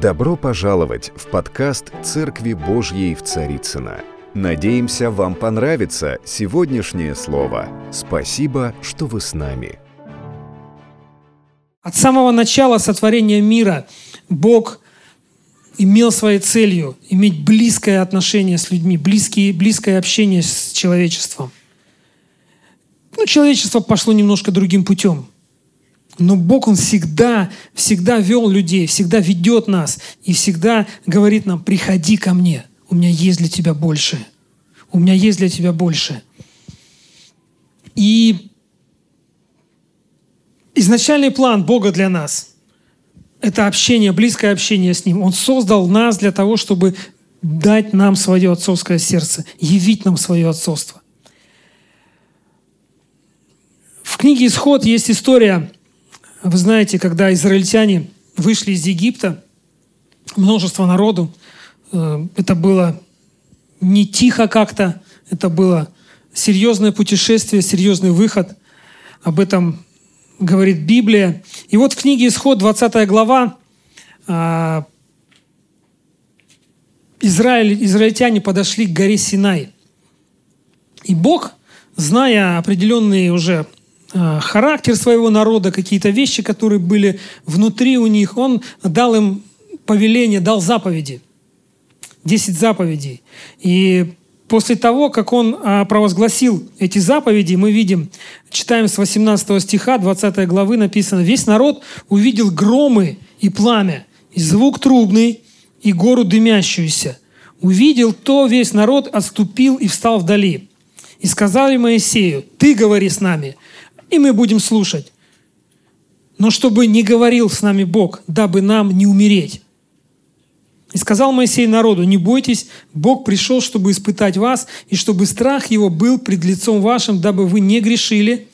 Добро пожаловать в подкаст «Церкви Божьей в Царицыно». Надеемся, вам понравится сегодняшнее слово. Спасибо, что вы с нами. От самого начала сотворения мира Бог имел своей целью иметь близкое отношение с людьми, близкие, близкое общение с человечеством. Ну, человечество пошло немножко другим путем. Но Бог, Он всегда, всегда вел людей, всегда ведет нас и всегда говорит нам, приходи ко мне, у меня есть для тебя больше. У меня есть для тебя больше. И изначальный план Бога для нас – это общение, близкое общение с Ним. Он создал нас для того, чтобы дать нам свое отцовское сердце, явить нам свое отцовство. В книге «Исход» есть история, вы знаете, когда израильтяне вышли из Египта, множество народу, э, это было не тихо как-то, это было серьезное путешествие, серьезный выход. Об этом говорит Библия. И вот в книге «Исход», 20 глава, а, Израиль, израильтяне подошли к горе Синай. И Бог, зная определенный уже характер своего народа, какие-то вещи, которые были внутри у них, Он дал им повеление, дал заповеди. Десять заповедей. И После того, как он а, провозгласил эти заповеди, мы видим, читаем с 18 стиха 20 главы написано, «Весь народ увидел громы и пламя, и звук трубный, и гору дымящуюся. Увидел то, весь народ отступил и встал вдали. И сказали Моисею, ты говори с нами, и мы будем слушать. Но чтобы не говорил с нами Бог, дабы нам не умереть. И сказал Моисей народу, не бойтесь, Бог пришел, чтобы испытать вас, и чтобы страх его был пред лицом вашим, дабы вы не грешили.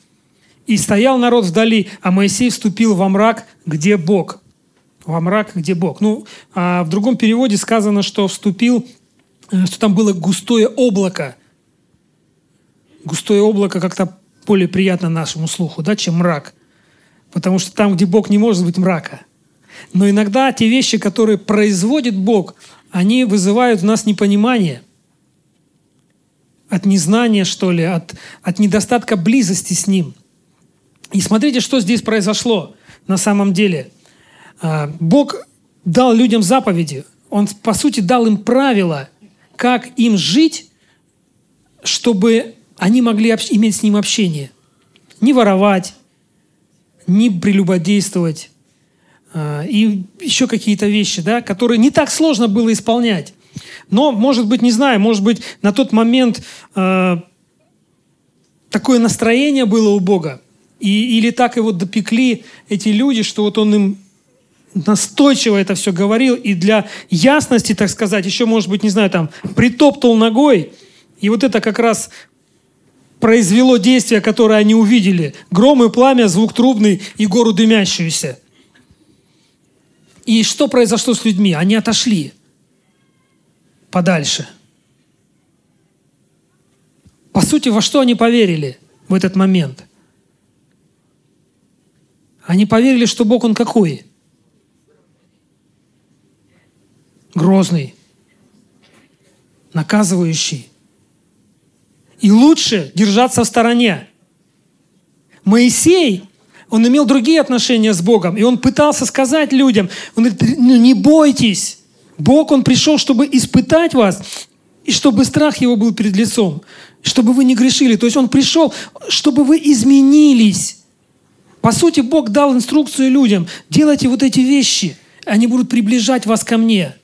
И стоял народ вдали, а Моисей вступил во мрак, где Бог. Во мрак, где Бог. Ну, а в другом переводе сказано, что вступил, э, что там было густое облако. Густое облако как-то более приятно нашему слуху, да, чем мрак. Потому что там, где Бог, не может быть мрака – но иногда те вещи, которые производит Бог, они вызывают в нас непонимание. От незнания, что ли, от, от недостатка близости с Ним. И смотрите, что здесь произошло на самом деле. А, Бог дал людям заповеди. Он, по сути, дал им правила, как им жить, чтобы они могли иметь с Ним общение. Не воровать, не прелюбодействовать, а, и еще какие-то вещи, да, которые не так сложно было исполнять. Но, может быть, не знаю, может быть, на тот момент э, такое настроение было у Бога, и, или так его допекли эти люди, что вот он им настойчиво это все говорил, и для ясности, так сказать, еще, может быть, не знаю, там, притоптал ногой, и вот это как раз произвело действие, которое они увидели. Гром и пламя, звук трубный и гору дымящуюся – и что произошло с людьми? Они отошли подальше. По сути, во что они поверили в этот момент? Они поверили, что Бог Он какой? Грозный, наказывающий. И лучше держаться в стороне. Моисей он имел другие отношения с Богом. И он пытался сказать людям, он говорит, ну не бойтесь. Бог, Он пришел, чтобы испытать вас, и чтобы страх Его был перед лицом, чтобы вы не грешили. То есть Он пришел, чтобы вы изменились. По сути, Бог дал инструкцию людям, делайте вот эти вещи, они будут приближать вас ко мне.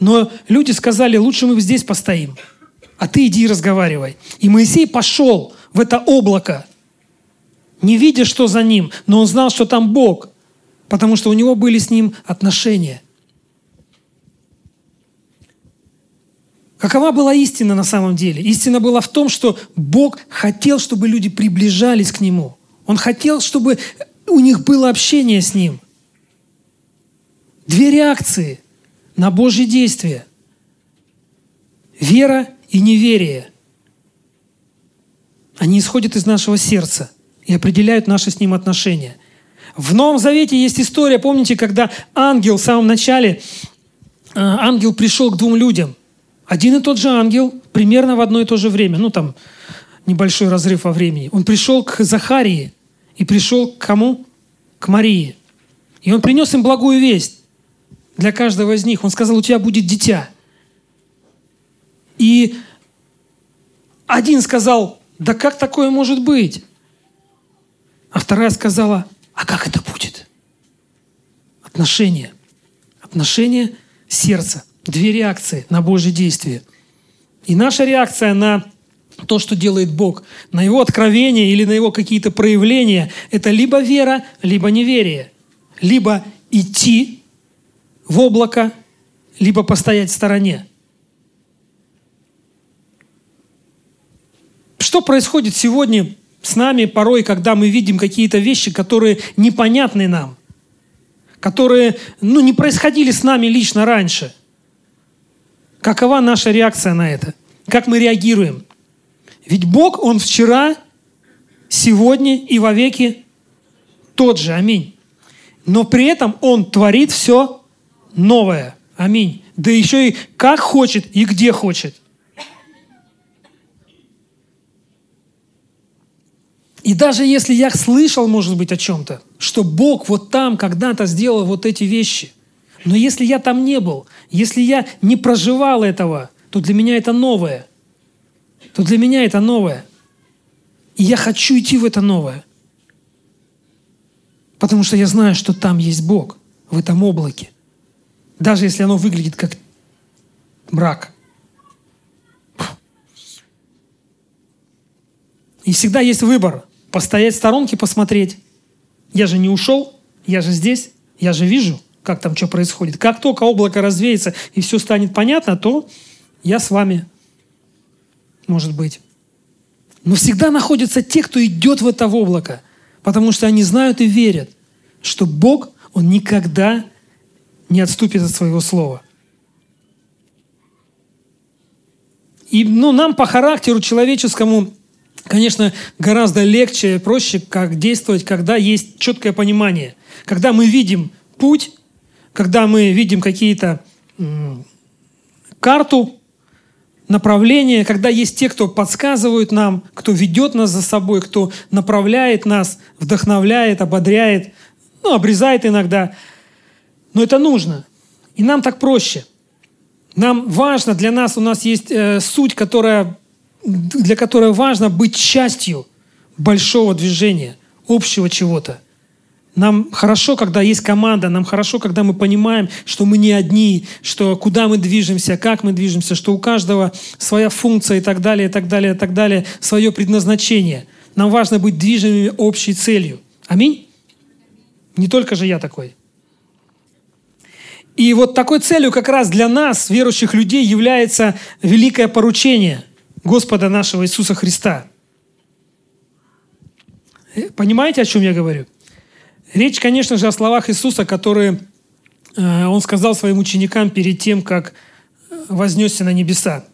Но люди сказали, лучше мы здесь постоим, а ты иди и разговаривай. И Моисей пошел в это облако – не видя, что за ним, но он знал, что там Бог, потому что у него были с ним отношения. Какова была истина на самом деле? Истина была в том, что Бог хотел, чтобы люди приближались к Нему. Он хотел, чтобы у них было общение с Ним. Две реакции на Божье действие. Вера и неверие. Они исходят из нашего сердца – и определяют наши с Ним отношения. В Новом Завете есть история, помните, когда ангел в самом начале, э, ангел пришел к двум людям. Один и тот же ангел, примерно в одно и то же время, ну там небольшой разрыв во времени. Он пришел к Захарии и пришел к кому? К Марии. И он принес им благую весть для каждого из них. Он сказал, у тебя будет дитя. И один сказал, да как такое может быть? А вторая сказала, а как это будет? Отношения. Отношения сердца. Две реакции на Божье действие. И наша реакция на то, что делает Бог, на Его откровение или на Его какие-то проявления, это либо вера, либо неверие. Либо идти в облако, либо постоять в стороне. Что происходит сегодня с нами порой, когда мы видим какие-то вещи, которые непонятны нам, которые ну, не происходили с нами лично раньше. Какова наша реакция на это? Как мы реагируем? Ведь Бог, Он вчера, сегодня и вовеки тот же. Аминь. Но при этом Он творит все новое. Аминь. Да еще и как хочет и где хочет. И даже если я слышал, может быть, о чем-то, что Бог вот там когда-то сделал вот эти вещи, но если я там не был, если я не проживал этого, то для меня это новое. То для меня это новое. И я хочу идти в это новое. Потому что я знаю, что там есть Бог, в этом облаке. Даже если оно выглядит как мрак. И всегда есть выбор постоять в сторонке, посмотреть. Я же не ушел, я же здесь, я же вижу, как там что происходит. Как только облако развеется и все станет понятно, то я с вами, может быть. Но всегда находятся те, кто идет в это облако, потому что они знают и верят, что Бог, Он никогда не отступит от своего слова. И ну, нам по характеру человеческому конечно, гораздо легче, проще, как действовать, когда есть четкое понимание. Когда мы видим путь, когда мы видим какие-то карту, направление, когда есть те, кто подсказывают нам, кто ведет нас за собой, кто направляет нас, вдохновляет, ободряет, ну, обрезает иногда. Но это нужно. И нам так проще. Нам важно, для нас у нас есть э, суть, которая для которой важно быть частью большого движения, общего чего-то. Нам хорошо, когда есть команда, нам хорошо, когда мы понимаем, что мы не одни, что куда мы движемся, как мы движемся, что у каждого своя функция и так далее, и так далее, и так далее, свое предназначение. Нам важно быть движимыми общей целью. Аминь? Не только же я такой. И вот такой целью как раз для нас, верующих людей, является великое поручение – Господа нашего Иисуса Христа. Э, понимаете, о чем я говорю? Речь, конечно же, о словах Иисуса, которые э, Он сказал своим ученикам перед тем, как э, вознесся на небеса.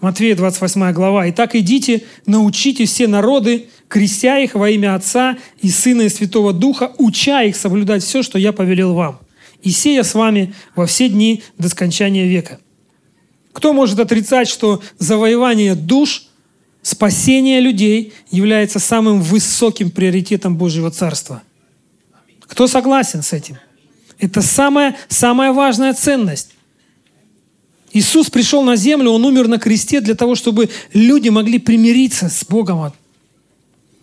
Матвея 28 глава. «Итак, идите, научите все народы, крестя их во имя Отца и Сына и Святого Духа, уча их соблюдать все, что я повелел вам. И сея с вами во все дни до скончания века». Кто может отрицать, что завоевание душ, спасение людей является самым высоким приоритетом Божьего Царства? Кто согласен с этим? Это самая, самая важная ценность. Иисус пришел на землю, Он умер на кресте для того, чтобы люди могли примириться с Богом.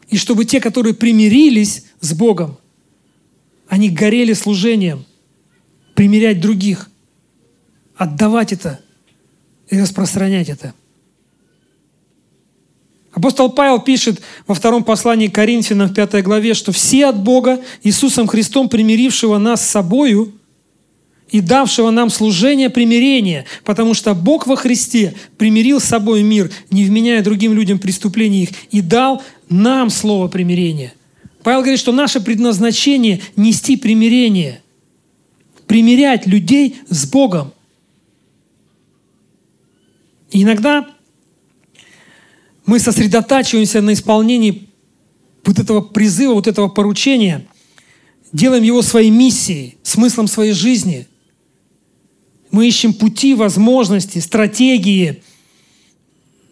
И чтобы те, которые примирились с Богом, они горели служением, примирять других, отдавать это и распространять это. Апостол Павел пишет во втором послании Коринфянам в пятой главе, что все от Бога, Иисусом Христом, примирившего нас с собою и давшего нам служение примирения, потому что Бог во Христе примирил с собой мир, не вменяя другим людям преступлений их, и дал нам слово примирения. Павел говорит, что наше предназначение – нести примирение, примирять людей с Богом – иногда мы сосредотачиваемся на исполнении вот этого призыва, вот этого поручения, делаем его своей миссией, смыслом своей жизни. Мы ищем пути, возможности, стратегии,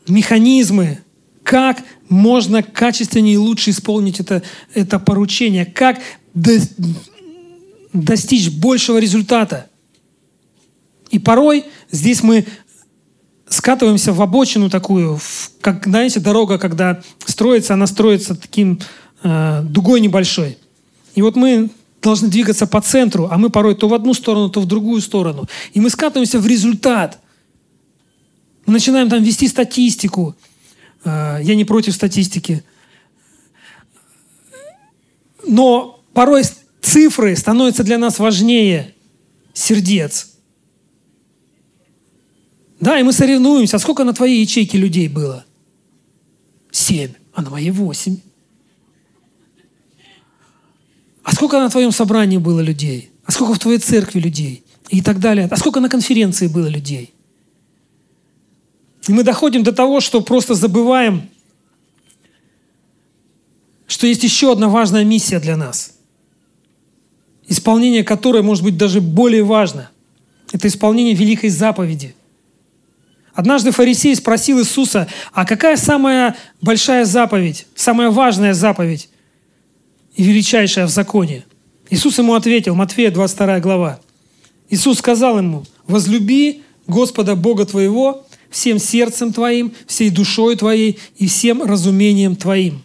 механизмы, как можно качественнее и лучше исполнить это, это поручение, как до, достичь большего результата. И порой здесь мы скатываемся в обочину такую, в, как, знаете, дорога, когда строится, она строится таким э, дугой небольшой. И вот мы должны двигаться по центру, а мы порой то в одну сторону, то в другую сторону. И мы скатываемся в результат. Мы начинаем там вести статистику. Э, я не против статистики. Но порой цифры становятся для нас важнее сердец. Да, и мы соревнуемся. А сколько на твоей ячейке людей было? Семь. А на моей восемь. А сколько на твоем собрании было людей? А сколько в твоей церкви людей? И так далее. А сколько на конференции было людей? И мы доходим до того, что просто забываем, что есть еще одна важная миссия для нас, исполнение которой может быть даже более важно. Это исполнение великой заповеди – Однажды фарисей спросил Иисуса, а какая самая большая заповедь, самая важная заповедь и величайшая в законе? Иисус ему ответил, Матфея 22 глава. Иисус сказал ему, возлюби Господа Бога твоего всем сердцем твоим, всей душой твоей и всем разумением твоим.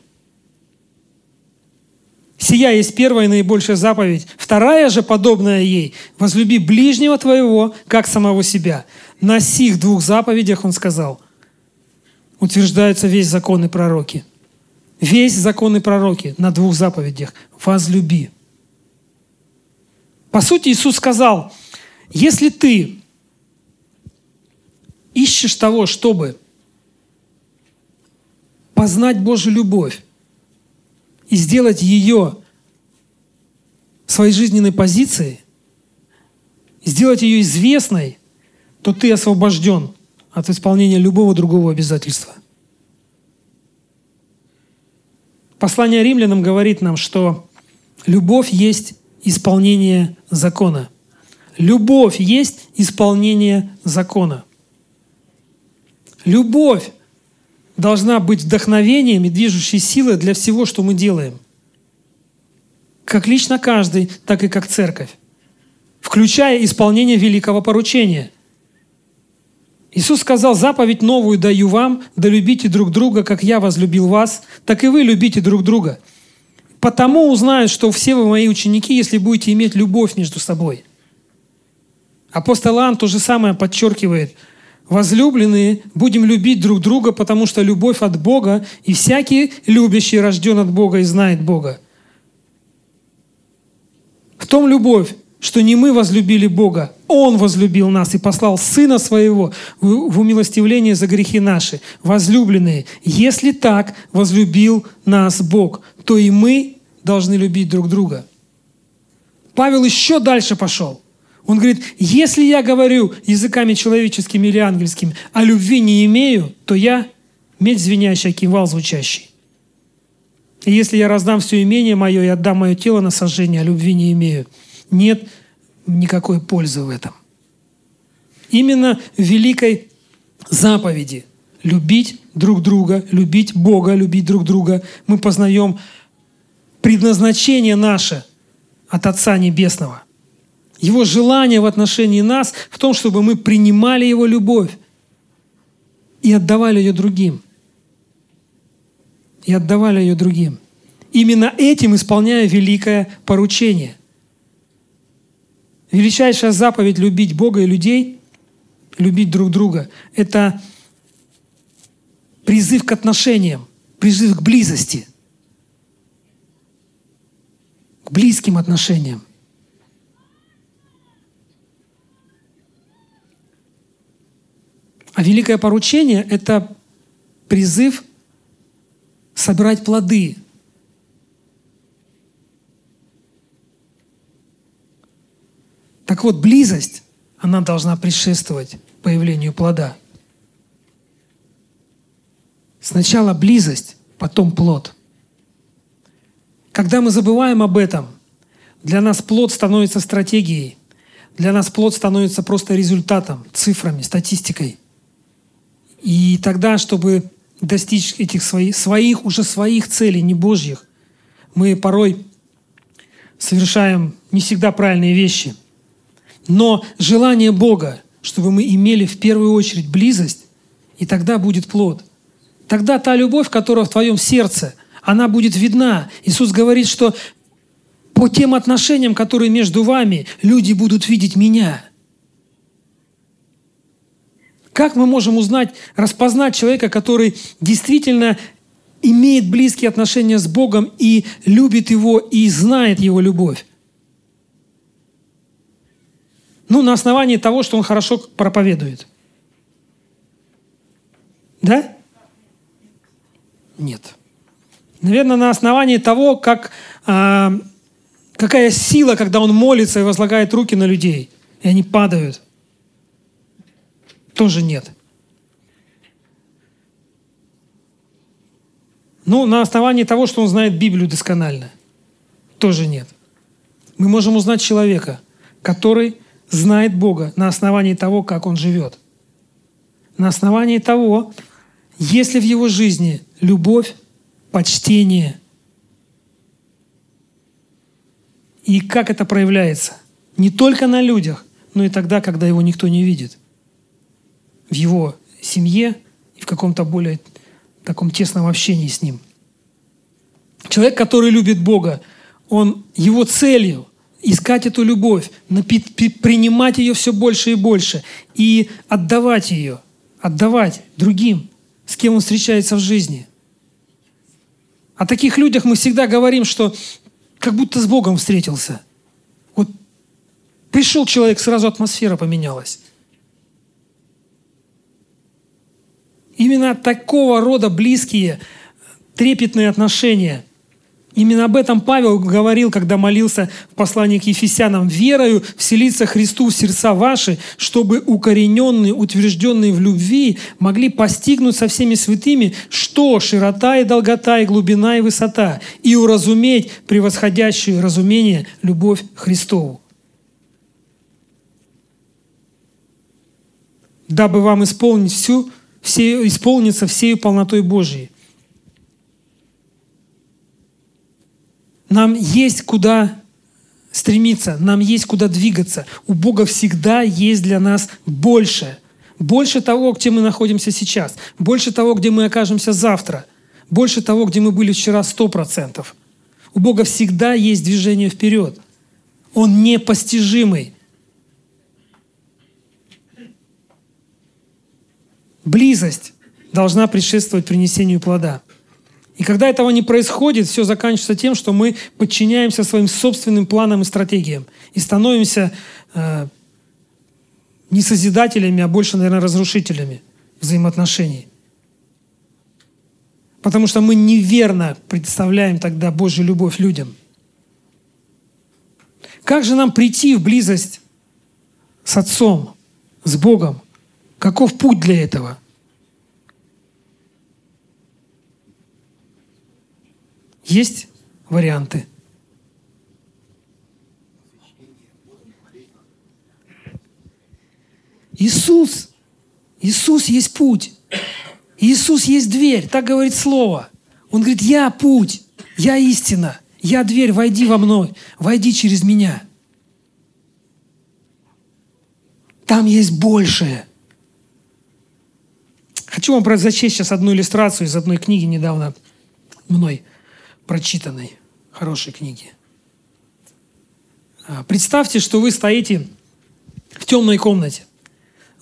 Сия есть первая и наибольшая заповедь. Вторая же, подобная ей, возлюби ближнего твоего, как самого себя. На сих двух заповедях он сказал, утверждаются весь закон и пророки. Весь закон и пророки на двух заповедях. Возлюби. По сути, Иисус сказал, если ты ищешь того, чтобы познать Божью любовь и сделать ее своей жизненной позицией, сделать ее известной, то ты освобожден от исполнения любого другого обязательства. Послание римлянам говорит нам, что любовь есть исполнение закона. Любовь есть исполнение закона. Любовь должна быть вдохновением и движущей силой для всего, что мы делаем. Как лично каждый, так и как церковь. Включая исполнение великого поручения – Иисус сказал, заповедь новую даю вам, да любите друг друга, как я возлюбил вас, так и вы любите друг друга. Потому узнают, что все вы мои ученики, если будете иметь любовь между собой. Апостол Иоанн то же самое подчеркивает. Возлюбленные, будем любить друг друга, потому что любовь от Бога, и всякий любящий рожден от Бога и знает Бога. В том любовь, что не мы возлюбили Бога, Он возлюбил нас и послал Сына Своего в умилостивление за грехи наши. Возлюбленные, если так возлюбил нас Бог, то и мы должны любить друг друга. Павел еще дальше пошел. Он говорит, если я говорю языками человеческими или ангельскими, а любви не имею, то я медь звенящая, кивал звучащий. И если я раздам все имение мое и отдам мое тело на сожжение, а любви не имею – нет никакой пользы в этом. Именно в великой заповеди любить друг друга, любить Бога, любить друг друга, мы познаем предназначение наше от Отца Небесного. Его желание в отношении нас в том, чтобы мы принимали Его любовь и отдавали ее другим. И отдавали ее другим. Именно этим исполняя великое поручение – Величайшая заповедь любить Бога и людей, любить друг друга, это призыв к отношениям, призыв к близости, к близким отношениям. А великое поручение – это призыв собирать плоды Так вот, близость, она должна предшествовать появлению плода. Сначала близость, потом плод. Когда мы забываем об этом, для нас плод становится стратегией, для нас плод становится просто результатом, цифрами, статистикой. И тогда, чтобы достичь этих своих, своих, уже своих целей, не Божьих, мы порой совершаем не всегда правильные вещи. Но желание Бога, чтобы мы имели в первую очередь близость, и тогда будет плод. Тогда та любовь, которая в твоем сердце, она будет видна. Иисус говорит, что по тем отношениям, которые между вами, люди будут видеть меня. Как мы можем узнать, распознать человека, который действительно имеет близкие отношения с Богом и любит Его и знает Его любовь? Ну, на основании того, что он хорошо проповедует. Да? Нет. Наверное, на основании того, как, а, какая сила, когда он молится и возлагает руки на людей, и они падают. Тоже нет. Ну, на основании того, что он знает Библию досконально. Тоже нет. Мы можем узнать человека, который знает Бога на основании того, как он живет. На основании того, есть ли в его жизни любовь, почтение. И как это проявляется? Не только на людях, но и тогда, когда его никто не видит. В его семье и в каком-то более таком тесном общении с ним. Человек, который любит Бога, он его целью искать эту любовь, принимать ее все больше и больше и отдавать ее, отдавать другим, с кем он встречается в жизни. О таких людях мы всегда говорим, что как будто с Богом встретился. Вот пришел человек, сразу атмосфера поменялась. Именно такого рода близкие, трепетные отношения – Именно об этом Павел говорил, когда молился в послании к Ефесянам. «Верою вселиться Христу в сердца ваши, чтобы укорененные, утвержденные в любви могли постигнуть со всеми святыми, что широта и долгота, и глубина, и высота, и уразуметь превосходящую разумение любовь Христову». дабы вам исполнить всю, все, исполниться всею полнотой Божией. Нам есть куда стремиться, нам есть куда двигаться. У Бога всегда есть для нас больше. Больше того, где мы находимся сейчас. Больше того, где мы окажемся завтра. Больше того, где мы были вчера сто процентов. У Бога всегда есть движение вперед. Он непостижимый. Близость должна предшествовать принесению плода. И когда этого не происходит, все заканчивается тем, что мы подчиняемся своим собственным планам и стратегиям и становимся э, не созидателями, а больше, наверное, разрушителями взаимоотношений. Потому что мы неверно представляем тогда Божью любовь людям. Как же нам прийти в близость с Отцом, с Богом? Каков путь для этого? Есть варианты. Иисус, Иисус есть путь. Иисус есть дверь, так говорит Слово. Он говорит, я путь, я истина, я дверь, войди во мной, войди через меня. Там есть большее. Хочу вам зачесть сейчас одну иллюстрацию из одной книги недавно мной прочитанной, хорошей книги. А, представьте, что вы стоите в темной комнате.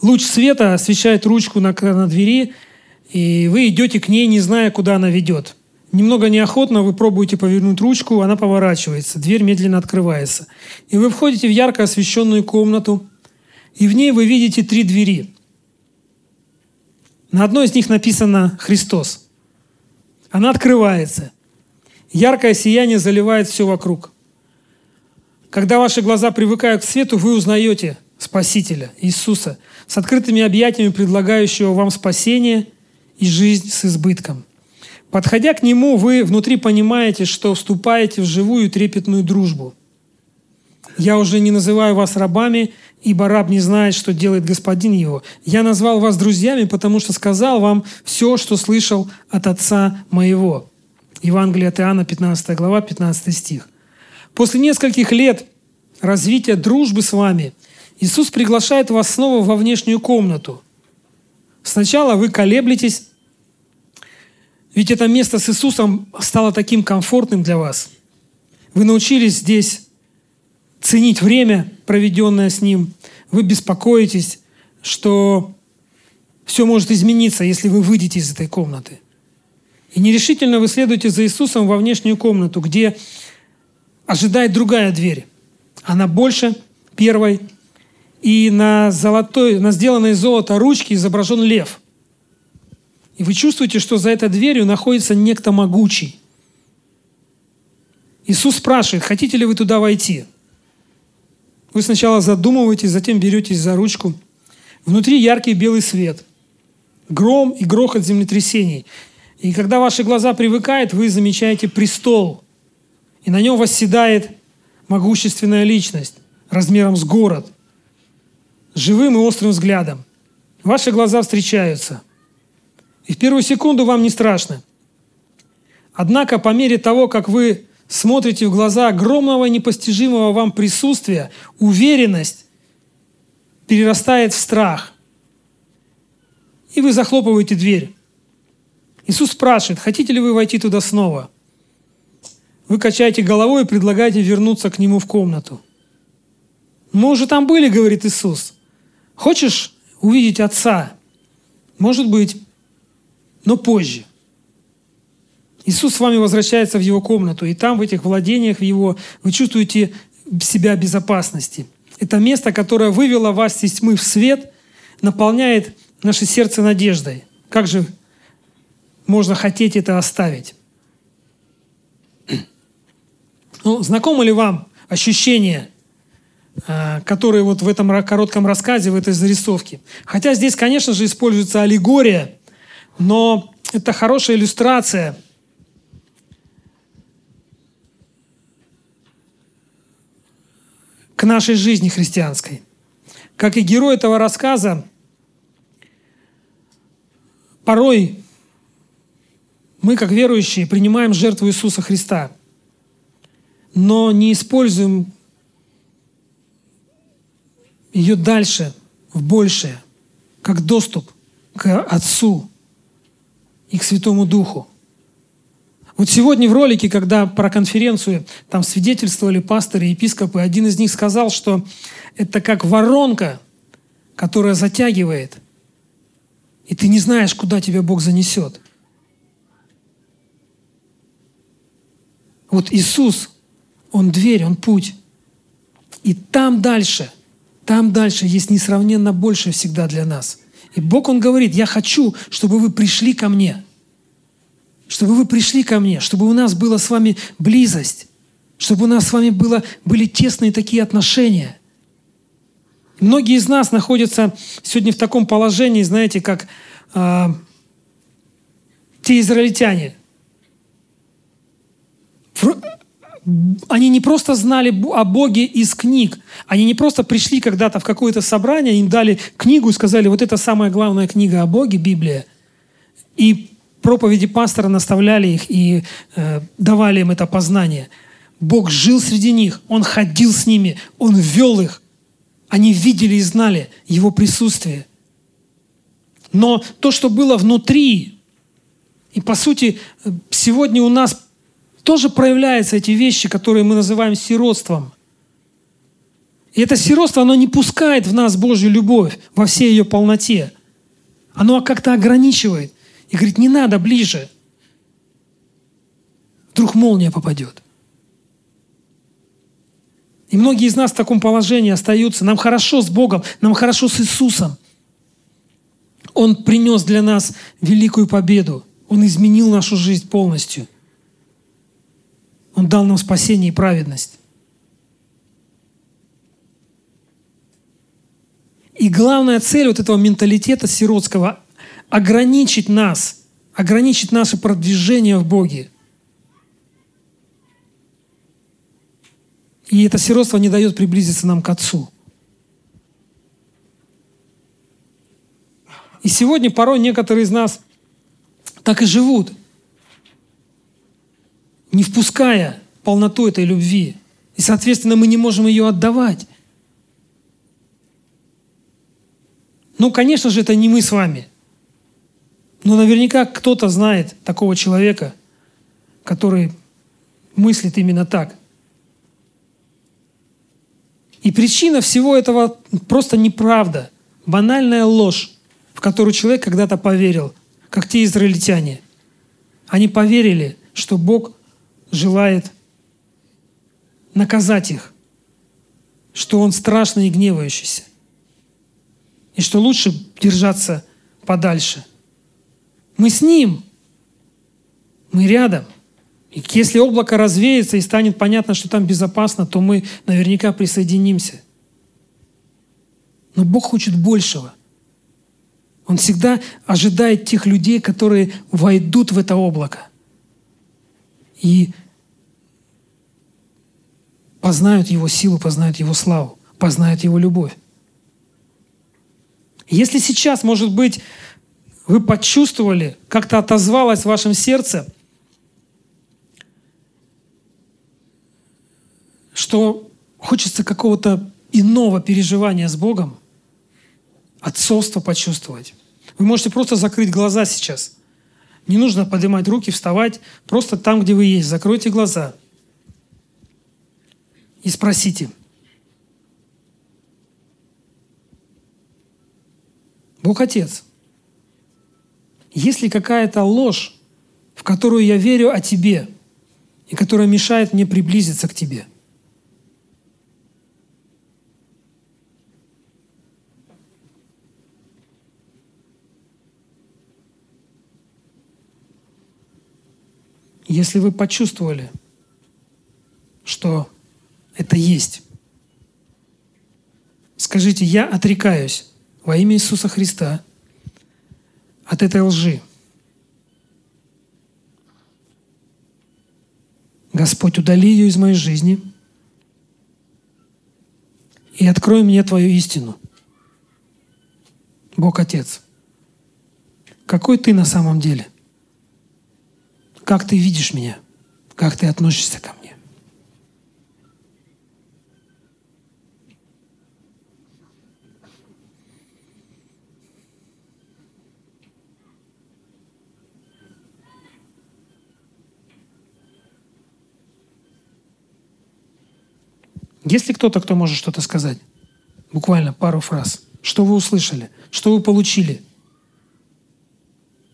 Луч света освещает ручку на, на двери, и вы идете к ней, не зная, куда она ведет. Немного неохотно вы пробуете повернуть ручку, она поворачивается, дверь медленно открывается. И вы входите в ярко освещенную комнату, и в ней вы видите три двери. На одной из них написано «Христос». Она открывается – Яркое сияние заливает все вокруг. Когда ваши глаза привыкают к свету, вы узнаете Спасителя, Иисуса, с открытыми объятиями, предлагающего вам спасение и жизнь с избытком. Подходя к нему, вы внутри понимаете, что вступаете в живую трепетную дружбу. Я уже не называю вас рабами, ибо раб не знает, что делает господин его. Я назвал вас друзьями, потому что сказал вам все, что слышал от Отца моего. Евангелие от Иоанна, 15 глава, 15 стих. После нескольких лет развития дружбы с вами Иисус приглашает вас снова во внешнюю комнату. Сначала вы колеблетесь, ведь это место с Иисусом стало таким комфортным для вас. Вы научились здесь ценить время, проведенное с Ним. Вы беспокоитесь, что все может измениться, если вы выйдете из этой комнаты. И нерешительно вы следуете за Иисусом во внешнюю комнату, где ожидает другая дверь. Она больше первой, и на, золотой, на сделанной из золота ручке изображен лев – и вы чувствуете, что за этой дверью находится некто могучий. Иисус спрашивает, хотите ли вы туда войти? Вы сначала задумываетесь, затем беретесь за ручку. Внутри яркий белый свет, гром и грохот землетрясений. И когда ваши глаза привыкают, вы замечаете престол. И на нем восседает могущественная личность размером с город, живым и острым взглядом. Ваши глаза встречаются – и в первую секунду вам не страшно. Однако по мере того, как вы смотрите в глаза огромного непостижимого вам присутствия, уверенность перерастает в страх. И вы захлопываете дверь. Иисус спрашивает, хотите ли вы войти туда снова? Вы качаете головой и предлагаете вернуться к Нему в комнату. Мы уже там были, говорит Иисус. Хочешь увидеть Отца? Может быть, но позже. Иисус с вами возвращается в его комнату, и там, в этих владениях в его, вы чувствуете себя в безопасности. Это место, которое вывело вас из тьмы в свет, наполняет наше сердце надеждой. Как же можно хотеть это оставить? Ну, знакомо ли вам ощущение, а, которые вот в этом коротком рассказе, в этой зарисовке? Хотя здесь, конечно же, используется аллегория – но это хорошая иллюстрация к нашей жизни христианской. Как и герой этого рассказа, порой мы, как верующие, принимаем жертву Иисуса Христа, но не используем ее дальше, в большее, как доступ к Отцу, и к Святому Духу. Вот сегодня в ролике, когда про конференцию там свидетельствовали пасторы и епископы, один из них сказал, что это как воронка, которая затягивает, и ты не знаешь, куда тебя Бог занесет. Вот Иисус, Он дверь, Он путь. И там дальше, там дальше есть несравненно больше всегда для нас – и Бог, Он говорит, я хочу, чтобы вы пришли ко мне. Чтобы вы пришли ко мне, чтобы у нас была с вами близость, чтобы у нас с вами было, были тесные такие отношения. Многие из нас находятся сегодня в таком положении, знаете, как э, те израильтяне они не просто знали о Боге из книг. Они не просто пришли когда-то в какое-то собрание, им дали книгу и сказали, вот это самая главная книга о Боге, Библия. И проповеди пастора наставляли их и э, давали им это познание. Бог жил среди них, Он ходил с ними, Он вел их. Они видели и знали Его присутствие. Но то, что было внутри, и по сути сегодня у нас тоже проявляются эти вещи, которые мы называем сиротством. И это сиротство, оно не пускает в нас Божью любовь во всей ее полноте. Оно как-то ограничивает и говорит, не надо ближе. Вдруг молния попадет. И многие из нас в таком положении остаются. Нам хорошо с Богом, нам хорошо с Иисусом. Он принес для нас великую победу. Он изменил нашу жизнь полностью – он дал нам спасение и праведность. И главная цель вот этого менталитета сиротского – ограничить нас, ограничить наше продвижение в Боге. И это сиротство не дает приблизиться нам к Отцу. И сегодня порой некоторые из нас так и живут, не впуская полноту этой любви. И, соответственно, мы не можем ее отдавать. Ну, конечно же, это не мы с вами. Но наверняка кто-то знает такого человека, который мыслит именно так. И причина всего этого просто неправда, банальная ложь, в которую человек когда-то поверил, как те израильтяне. Они поверили, что Бог желает наказать их, что Он страшный и гневающийся, и что лучше держаться подальше. Мы с Ним, мы рядом. И если облако развеется и станет понятно, что там безопасно, то мы наверняка присоединимся. Но Бог хочет большего. Он всегда ожидает тех людей, которые войдут в это облако и познают Его силу, познают Его славу, познают Его любовь. Если сейчас, может быть, вы почувствовали, как-то отозвалось в вашем сердце, что хочется какого-то иного переживания с Богом, отцовство почувствовать. Вы можете просто закрыть глаза сейчас. Не нужно поднимать руки, вставать. Просто там, где вы есть, закройте глаза и спросите. Бог Отец, есть ли какая-то ложь, в которую я верю о Тебе, и которая мешает мне приблизиться к Тебе – Если вы почувствовали, что это есть, скажите, я отрекаюсь во имя Иисуса Христа от этой лжи. Господь, удали ее из моей жизни и открой мне Твою истину. Бог Отец, какой Ты на самом деле – как ты видишь меня? Как ты относишься ко мне? Есть ли кто-то, кто может что-то сказать? Буквально пару фраз. Что вы услышали? Что вы получили?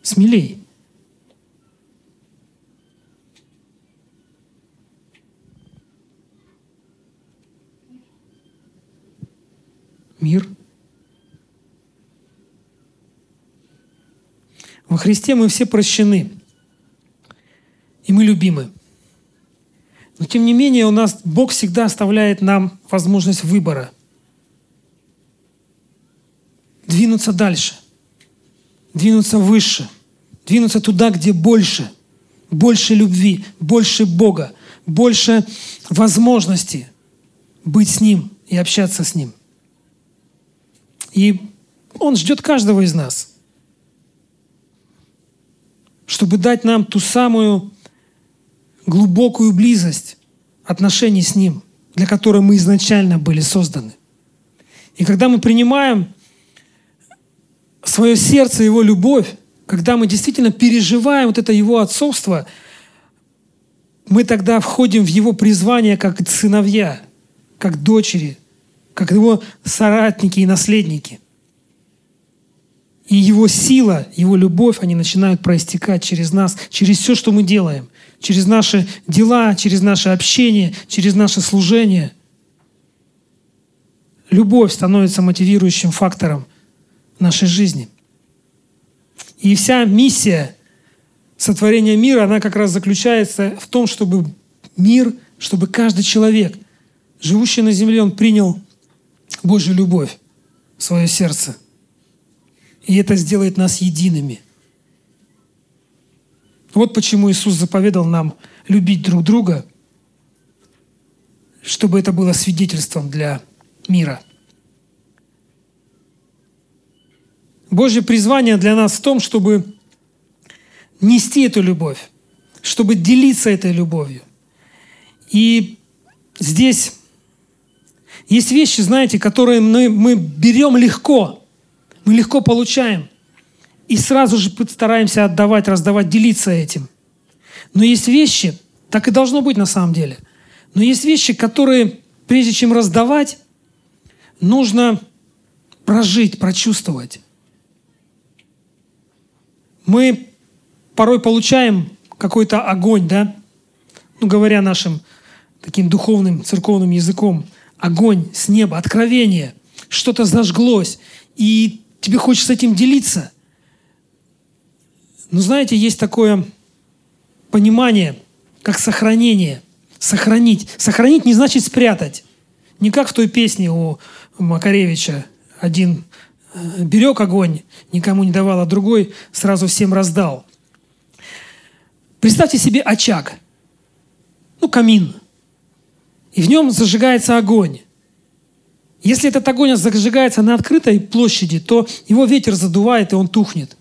Смелей. мир. Во Христе мы все прощены, и мы любимы. Но тем не менее у нас Бог всегда оставляет нам возможность выбора. Двинуться дальше, двинуться выше, двинуться туда, где больше, больше любви, больше Бога, больше возможности быть с Ним и общаться с Ним – и Он ждет каждого из нас, чтобы дать нам ту самую глубокую близость отношений с Ним, для которой мы изначально были созданы. И когда мы принимаем свое сердце, Его любовь, когда мы действительно переживаем вот это Его отцовство, мы тогда входим в Его призвание как сыновья, как дочери – как его соратники и наследники. И его сила, его любовь, они начинают проистекать через нас, через все, что мы делаем, через наши дела, через наше общение, через наше служение. Любовь становится мотивирующим фактором нашей жизни. И вся миссия сотворения мира, она как раз заключается в том, чтобы мир, чтобы каждый человек, живущий на земле, он принял Божью любовь в свое сердце. И это сделает нас едиными. Вот почему Иисус заповедал нам любить друг друга, чтобы это было свидетельством для мира. Божье призвание для нас в том, чтобы нести эту любовь, чтобы делиться этой любовью. И здесь есть вещи, знаете, которые мы, мы берем легко, мы легко получаем. И сразу же стараемся отдавать, раздавать, делиться этим. Но есть вещи, так и должно быть на самом деле. Но есть вещи, которые, прежде чем раздавать, нужно прожить, прочувствовать. Мы порой получаем какой-то огонь, да, ну, говоря нашим таким духовным, церковным языком, огонь с неба, откровение, что-то зажглось, и тебе хочется этим делиться. Но знаете, есть такое понимание, как сохранение. Сохранить. Сохранить не значит спрятать. Не как в той песне у Макаревича. Один э, берег огонь, никому не давал, а другой сразу всем раздал. Представьте себе очаг, ну, камин, и в нем зажигается огонь. Если этот огонь зажигается на открытой площади, то его ветер задувает, и он тухнет.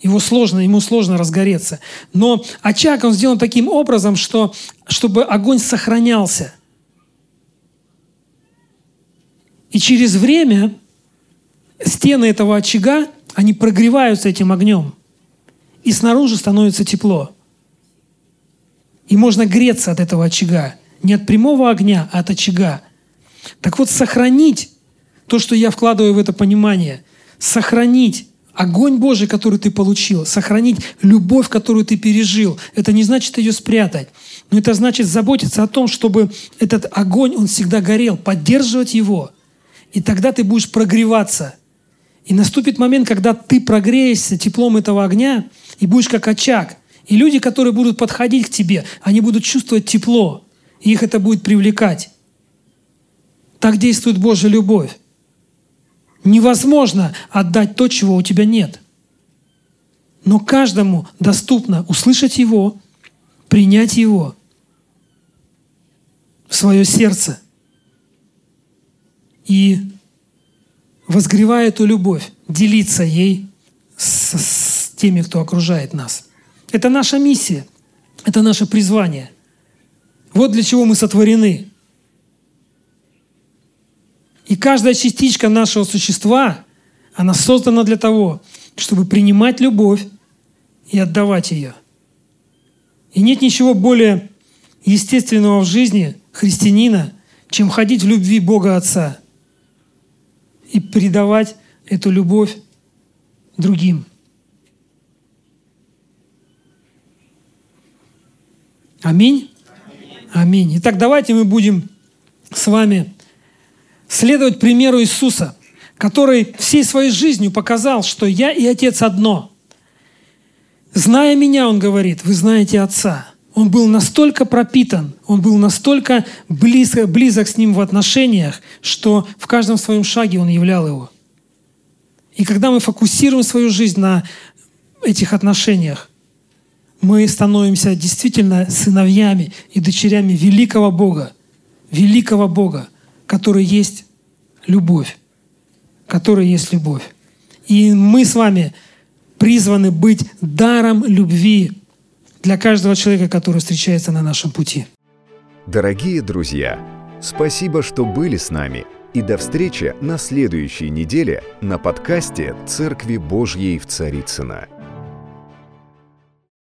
Его сложно, ему сложно разгореться. Но очаг, он сделан таким образом, что, чтобы огонь сохранялся. И через время стены этого очага, они прогреваются этим огнем. И снаружи становится тепло. И можно греться от этого очага. Не от прямого огня, а от очага. Так вот, сохранить то, что я вкладываю в это понимание, сохранить огонь Божий, который ты получил, сохранить любовь, которую ты пережил, это не значит ее спрятать. Но это значит заботиться о том, чтобы этот огонь, он всегда горел, поддерживать его. И тогда ты будешь прогреваться. И наступит момент, когда ты прогреешься теплом этого огня и будешь как очаг. И люди, которые будут подходить к тебе, они будут чувствовать тепло, и их это будет привлекать. Так действует Божья любовь. Невозможно отдать то, чего у тебя нет. Но каждому доступно услышать Его, принять Его в свое сердце и, возгревая эту любовь, делиться ей с, с теми, кто окружает нас – это наша миссия, это наше призвание. Вот для чего мы сотворены. И каждая частичка нашего существа, она создана для того, чтобы принимать любовь и отдавать ее. И нет ничего более естественного в жизни христианина, чем ходить в любви Бога Отца и передавать эту любовь другим. Аминь. Аминь. Итак, давайте мы будем с вами следовать примеру Иисуса, который всей своей жизнью показал, что я и Отец одно. Зная меня, он говорит, вы знаете Отца. Он был настолько пропитан, он был настолько близко, близок с ним в отношениях, что в каждом своем шаге он являл его. И когда мы фокусируем свою жизнь на этих отношениях, мы становимся действительно сыновьями и дочерями великого Бога, великого Бога, который есть любовь, который есть любовь. И мы с вами призваны быть даром любви для каждого человека, который встречается на нашем пути. Дорогие друзья, спасибо, что были с нами. И до встречи на следующей неделе на подкасте «Церкви Божьей в Царицына.